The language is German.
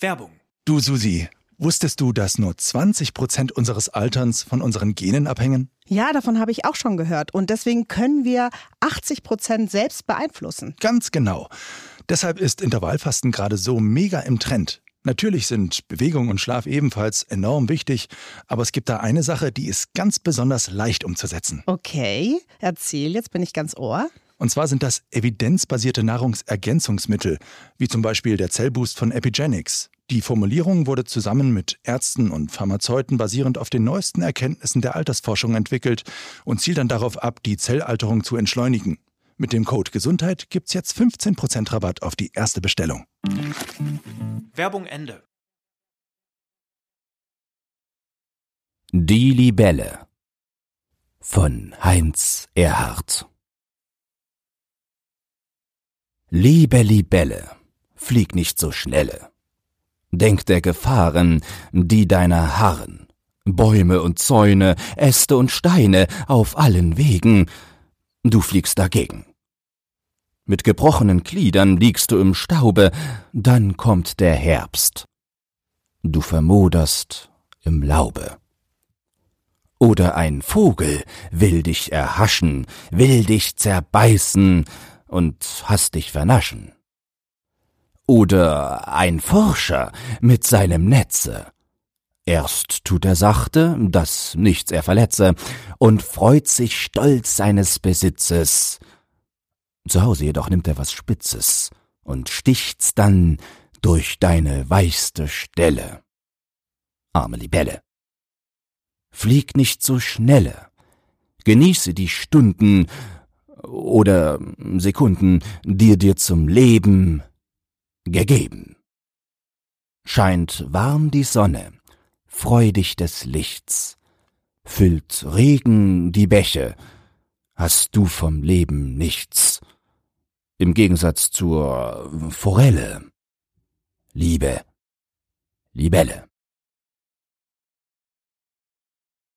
Werbung. Du Susi, wusstest du, dass nur 20 Prozent unseres Alterns von unseren Genen abhängen? Ja, davon habe ich auch schon gehört. Und deswegen können wir 80 Prozent selbst beeinflussen. Ganz genau. Deshalb ist Intervallfasten gerade so mega im Trend. Natürlich sind Bewegung und Schlaf ebenfalls enorm wichtig, aber es gibt da eine Sache, die ist ganz besonders leicht umzusetzen. Okay, erzähl, jetzt bin ich ganz ohr. Und zwar sind das evidenzbasierte Nahrungsergänzungsmittel, wie zum Beispiel der Zellboost von Epigenics. Die Formulierung wurde zusammen mit Ärzten und Pharmazeuten basierend auf den neuesten Erkenntnissen der Altersforschung entwickelt und zielt dann darauf ab, die Zellalterung zu entschleunigen. Mit dem Code Gesundheit gibt's jetzt 15% Rabatt auf die erste Bestellung. Werbung Ende. Die Libelle von Heinz Erhardt Liebe Libelle, flieg nicht so schnelle. Denk der Gefahren, die deiner harren. Bäume und Zäune, Äste und Steine auf allen Wegen. Du fliegst dagegen. Mit gebrochenen Gliedern liegst du im Staube, dann kommt der Herbst. Du vermoderst im Laube. Oder ein Vogel will dich erhaschen, will dich zerbeißen, und hast dich vernaschen. Oder ein Forscher mit seinem Netze. Erst tut er sachte, dass nichts er verletze, und freut sich stolz seines Besitzes. Zu Hause jedoch nimmt er was Spitzes und sticht's dann durch deine weichste Stelle. Arme Libelle. Flieg nicht so schnelle, genieße die Stunden, oder Sekunden, die dir zum Leben gegeben. Scheint warm die Sonne, freudig des Lichts, füllt Regen die Bäche, hast du vom Leben nichts. Im Gegensatz zur Forelle. Liebe, Libelle.